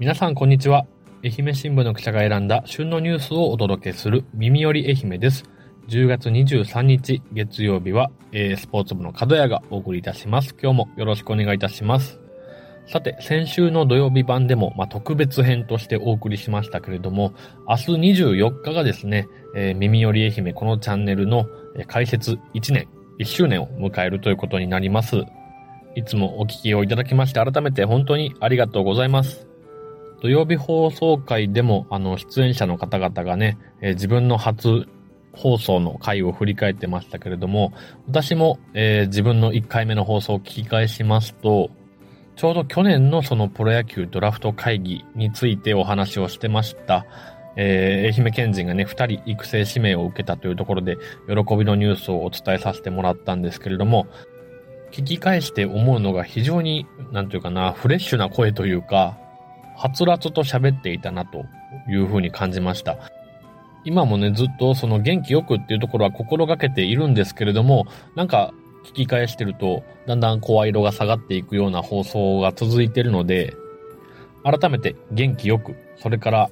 皆さんこんにちは。愛媛新聞の記者が選んだ旬のニュースをお届けする耳より愛媛です。10月23日月曜日は、えー、スポーツ部の角谷がお送りいたします。今日もよろしくお願いいたします。さて、先週の土曜日版でも、まあ、特別編としてお送りしましたけれども、明日24日がですね、えー、耳より愛媛このチャンネルの開設1年、1周年を迎えるということになります。いつもお聞きをいただきまして改めて本当にありがとうございます。土曜日放送会でも、あの、出演者の方々がね、えー、自分の初放送の回を振り返ってましたけれども、私も、えー、自分の1回目の放送を聞き返しますと、ちょうど去年のそのプロ野球ドラフト会議についてお話をしてました。えー、愛媛県人がね、二人育成指名を受けたというところで、喜びのニュースをお伝えさせてもらったんですけれども、聞き返して思うのが非常に、なんていうかな、フレッシュな声というか、はつらつと喋っていたなというふうに感じました。今もね、ずっとその元気よくっていうところは心がけているんですけれども、なんか聞き返してると、だんだん声色が下がっていくような放送が続いてるので、改めて元気よく、それから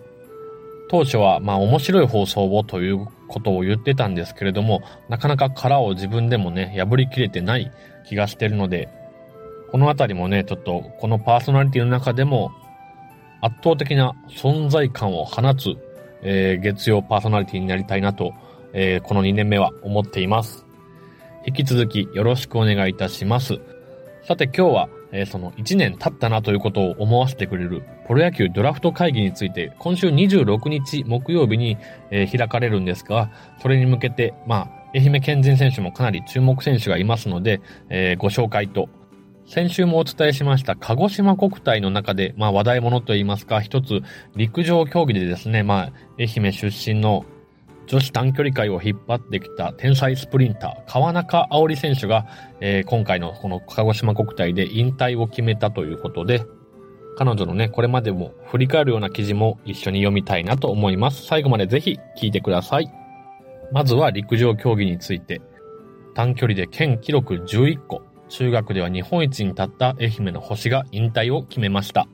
当初はまあ面白い放送をということを言ってたんですけれども、なかなか殻を自分でもね、破りきれてない気がしてるので、このあたりもね、ちょっとこのパーソナリティの中でも圧倒的な存在感を放つ、えー、月曜パーソナリティになりたいなと、えー、この2年目は思っています。引き続きよろしくお願いいたします。さて今日は、えー、その1年経ったなということを思わせてくれるプロ野球ドラフト会議について今週26日木曜日に、えー、開かれるんですが、それに向けて、まあ、愛媛県人選手もかなり注目選手がいますので、えー、ご紹介と、先週もお伝えしました鹿児島国体の中で、まあ話題物といいますか、一つ陸上競技でですね、まあ愛媛出身の女子短距離界を引っ張ってきた天才スプリンター、川中葵織選手が、えー、今回のこの鹿児島国体で引退を決めたということで、彼女のね、これまでも振り返るような記事も一緒に読みたいなと思います。最後までぜひ聞いてください。まずは陸上競技について。短距離で県記録11個、中学では日本一に立った愛媛の星が引退を決めました。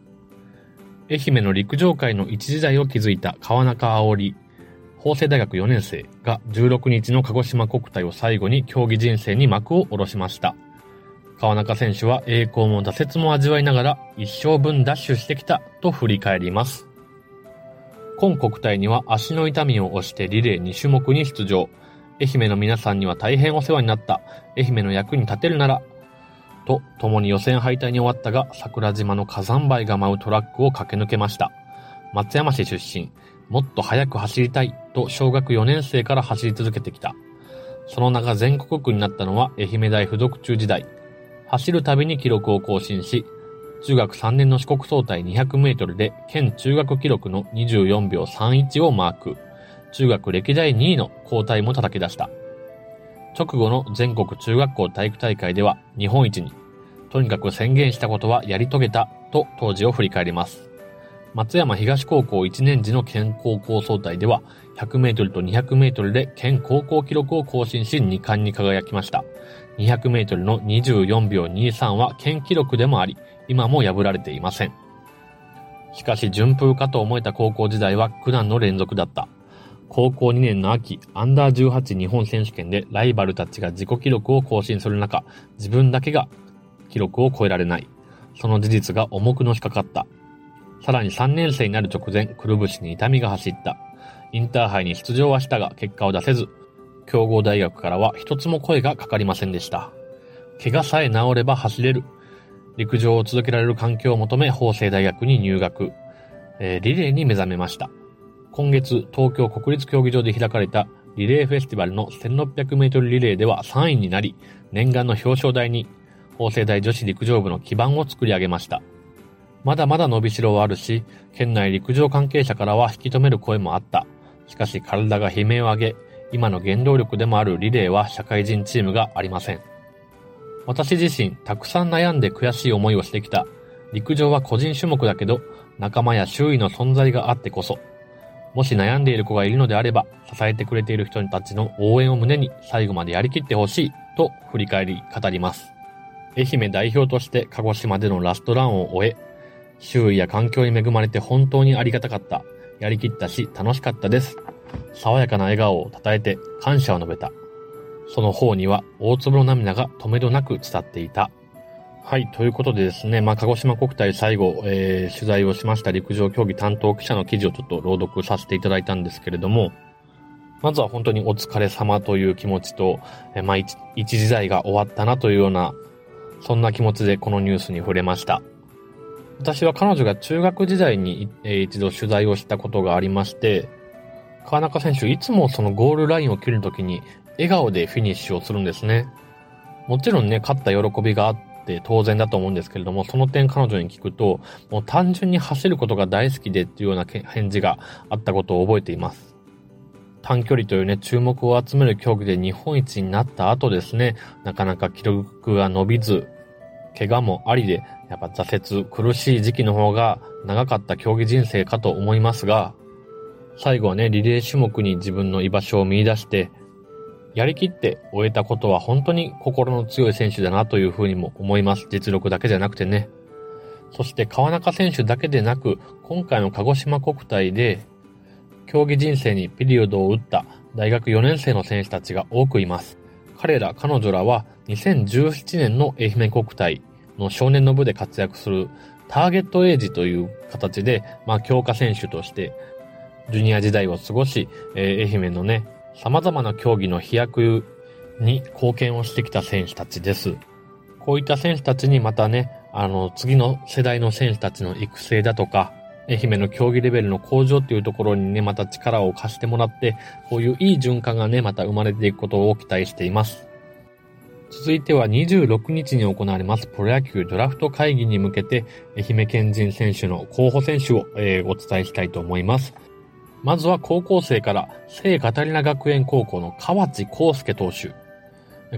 愛媛の陸上界の一時代を築いた川中葵、法政大学4年生が16日の鹿児島国体を最後に競技人生に幕を下ろしました。川中選手は栄光も挫折も味わいながら一生分ダッシュしてきたと振り返ります。今国体には足の痛みを押してリレー2種目に出場。愛媛の皆さんには大変お世話になった。愛媛の役に立てるなら。と、共に予選敗退に終わったが、桜島の火山灰が舞うトラックを駆け抜けました。松山市出身。もっと速く走りたいと小学4年生から走り続けてきた。その名が全国区になったのは愛媛大附属中時代。走るたびに記録を更新し、中学3年の四国総体200メートルで県中学記録の24秒31をマーク。中学歴代2位の交代も叩き出した。直後の全国中学校体育大会では日本一に、とにかく宣言したことはやり遂げたと当時を振り返ります。松山東高校1年時の県高校総体では、100メートルと200メートルで県高校記録を更新し2冠に輝きました。200メートルの24秒23は県記録でもあり、今も破られていません。しかし順風かと思えた高校時代は苦難の連続だった。高校2年の秋、アンダー18日本選手権でライバルたちが自己記録を更新する中、自分だけが記録を超えられない。その事実が重くのしかかった。さらに3年生になる直前、くるぶしに痛みが走った。インターハイに出場はしたが結果を出せず、強豪大学からは一つも声がかかりませんでした。怪我さえ治れば走れる。陸上を続けられる環境を求め、法政大学に入学。えー、リレーに目覚めました。今月、東京国立競技場で開かれたリレーフェスティバルの1600メートルリレーでは3位になり、念願の表彰台に、法政大女子陸上部の基盤を作り上げました。まだまだ伸びしろはあるし、県内陸上関係者からは引き止める声もあった。しかし体が悲鳴を上げ、今の原動力でもあるリレーは社会人チームがありません。私自身、たくさん悩んで悔しい思いをしてきた。陸上は個人種目だけど、仲間や周囲の存在があってこそ。もし悩んでいる子がいるのであれば、支えてくれている人たちの応援を胸に最後までやりきってほしい、と振り返り語ります。愛媛代表として鹿児島でのラストランを終え、周囲や環境に恵まれて本当にありがたかった。やりきったし楽しかったです。爽やかな笑顔を称えて感謝を述べた。その方には大粒の涙が止めどなく伝っていた。はい。ということでですね、まあ、鹿児島国体最後、えー、取材をしました陸上競技担当記者の記事をちょっと朗読させていただいたんですけれども、まずは本当にお疲れ様という気持ちと、えー、まあ一、時代が終わったなというような、そんな気持ちでこのニュースに触れました。私は彼女が中学時代に、えー、一度取材をしたことがありまして、川中選手いつもそのゴールラインを切るときに笑顔でフィニッシュをするんですね。もちろんね、勝った喜びがあってって当然だと思うんですけれども、その点彼女に聞くと、もう単純に走ることが大好きでっていうような返事があったことを覚えています。短距離というね、注目を集める競技で日本一になった後ですね、なかなか記録が伸びず、怪我もありで、やっぱ挫折、苦しい時期の方が長かった競技人生かと思いますが、最後はね、リレー種目に自分の居場所を見出して、やりきって終えたことは本当に心の強い選手だなというふうにも思います。実力だけじゃなくてね。そして川中選手だけでなく、今回の鹿児島国体で、競技人生にピリオドを打った大学4年生の選手たちが多くいます。彼ら、彼女らは2017年の愛媛国体の少年の部で活躍するターゲットエイジという形で、まあ強化選手としてジュニア時代を過ごし、えー、愛媛のね、様々な競技の飛躍に貢献をしてきた選手たちです。こういった選手たちにまたね、あの、次の世代の選手たちの育成だとか、愛媛の競技レベルの向上っていうところにね、また力を貸してもらって、こういういい循環がね、また生まれていくことを期待しています。続いては26日に行われますプロ野球ドラフト会議に向けて、愛媛県人選手の候補選手を、えー、お伝えしたいと思います。まずは高校生から聖カタリナ学園高校の河内康介投手。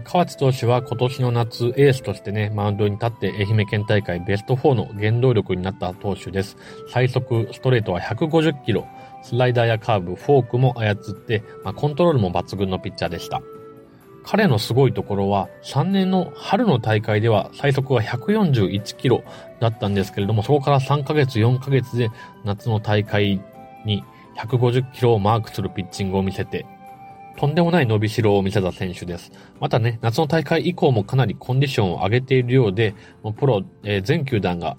河内投手は今年の夏エースとしてね、マウンドに立って愛媛県大会ベスト4の原動力になった投手です。最速ストレートは150キロ、スライダーやカーブ、フォークも操って、まあ、コントロールも抜群のピッチャーでした。彼のすごいところは、3年の春の大会では最速は141キロだったんですけれども、そこから3ヶ月、4ヶ月で夏の大会に150キロをマークするピッチングを見せて、とんでもない伸びしろを見せた選手です。またね、夏の大会以降もかなりコンディションを上げているようで、プロ、えー、全球団が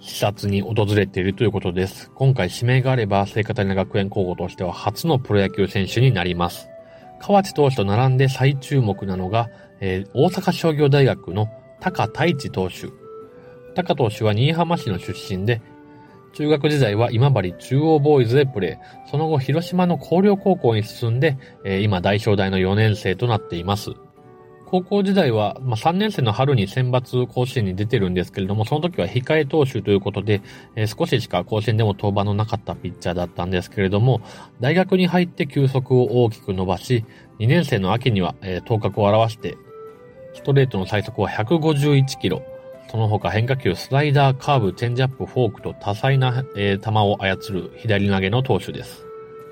視察に訪れているということです。今回指名があれば、聖カタリナ学園高校としては初のプロ野球選手になります。河内投手と並んで最注目なのが、えー、大阪商業大学の高太一投手。高投手は新居浜市の出身で、中学時代は今治中央ボーイズでプレー。その後、広島の広陵高校に進んで、えー、今、大正大の4年生となっています。高校時代は、まあ、3年生の春に選抜甲子園に出てるんですけれども、その時は控え投手ということで、えー、少ししか甲子園でも登板のなかったピッチャーだったんですけれども、大学に入って球速を大きく伸ばし、2年生の秋には、えー、頭角を現して、ストレートの最速は151キロ、その他変化球、スライダー、カーブ、チェンジアップ、フォークと多彩な、えー、球を操る左投げの投手です。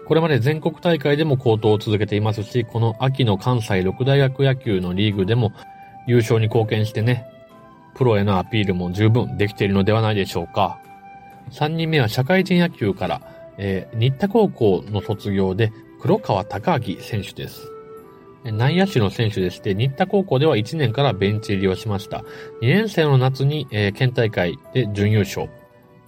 これまで全国大会でも高騰を続けていますし、この秋の関西六大学野球のリーグでも優勝に貢献してね、プロへのアピールも十分できているのではないでしょうか。3人目は社会人野球から、えー、新田高校の卒業で黒川隆明選手です。内野手の選手でして、新田高校では1年からベンチ入りをしました。2年生の夏に、えー、県大会で準優勝。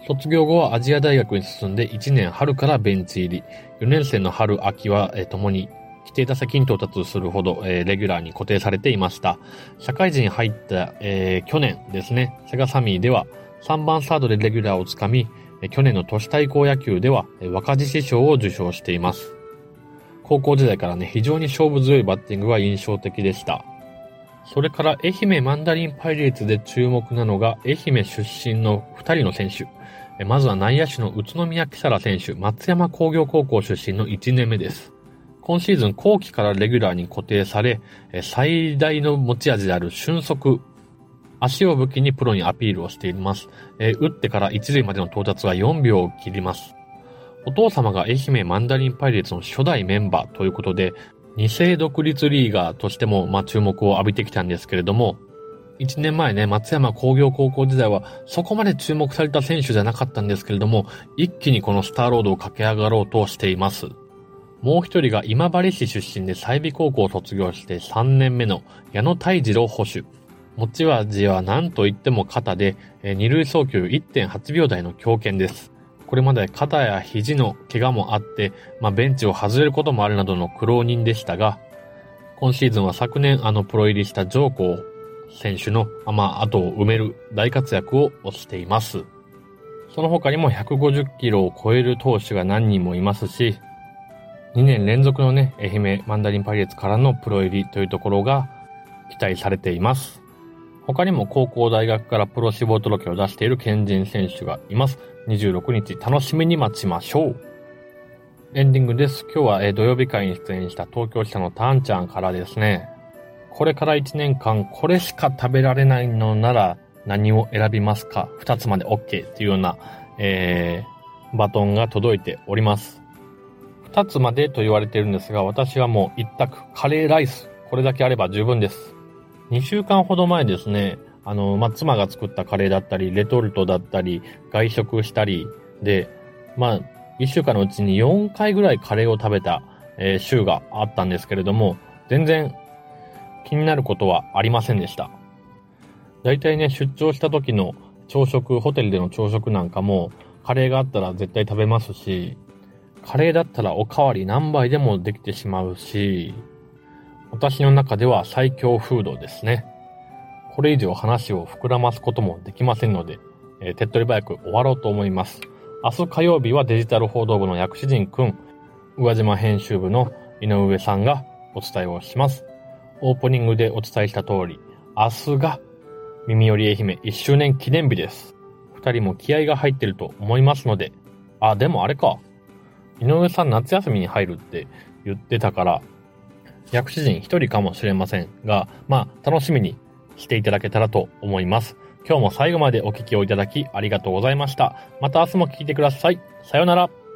卒業後はアジア大学に進んで1年春からベンチ入り。4年生の春、秋は、えー、共に規定打席に到達するほど、えー、レギュラーに固定されていました。社会人に入った、えー、去年ですね、セガサミーでは3番サードでレギュラーをつかみ、去年の都市対抗野球では若獅子賞を受賞しています。高校時代からね、非常に勝負強いバッティングが印象的でした。それから愛媛マンダリンパイレーツで注目なのが愛媛出身の2人の選手。まずは内野手の宇都宮木更選手、松山工業高校出身の1年目です。今シーズン後期からレギュラーに固定され、最大の持ち味である俊足、足を武器にプロにアピールをしています。打ってから一塁までの到達は4秒を切ります。お父様が愛媛マンダリンパイレーツの初代メンバーということで、二世独立リーガーとしても、まあ、注目を浴びてきたんですけれども、1年前ね、松山工業高校時代はそこまで注目された選手じゃなかったんですけれども、一気にこのスターロードを駆け上がろうとしています。もう一人が今治市出身で済美高校を卒業して3年目の矢野泰次郎保守。持ち味は何と言っても肩で、二塁送球1.8秒台の強肩です。これまで肩や肘の怪我もあって、まあ、ベンチを外れることもあるなどの苦労人でしたが、今シーズンは昨年あのプロ入りした上皇選手の、まあ、後を埋める大活躍をしています。その他にも150キロを超える投手が何人もいますし、2年連続のね、愛媛マンダリンパイレーツからのプロ入りというところが期待されています。他にも高校大学からプロ志望届を出している県人選手がいます。26日楽しみに待ちましょう。エンディングです。今日は土曜日会に出演した東京支社のターンちゃんからですね、これから1年間これしか食べられないのなら何を選びますか ?2 つまで OK っていうような、えー、バトンが届いております。2つまでと言われてるんですが、私はもう一択、カレーライス。これだけあれば十分です。2週間ほど前ですね、あの、まあ、妻が作ったカレーだったり、レトルトだったり、外食したりで、まあ、1週間のうちに4回ぐらいカレーを食べた、えー、週があったんですけれども、全然気になることはありませんでした。大体ね、出張した時の朝食、ホテルでの朝食なんかも、カレーがあったら絶対食べますし、カレーだったらおかわり何杯でもできてしまうし、私の中では最強フードですね。これ以上話を膨らますこともできませんので、えー、手っ取り早く終わろうと思います。明日火曜日はデジタル報道部の薬師陣くん、宇和島編集部の井上さんがお伝えをします。オープニングでお伝えした通り、明日が耳より愛媛1周年記念日です。二人も気合が入ってると思いますので、あ、でもあれか。井上さん夏休みに入るって言ってたから、薬師陣一人かもしれませんが、まあ、楽しみにしていただけたらと思います。今日も最後までお聞きをいただきありがとうございました。また明日も聞いてください。さようなら。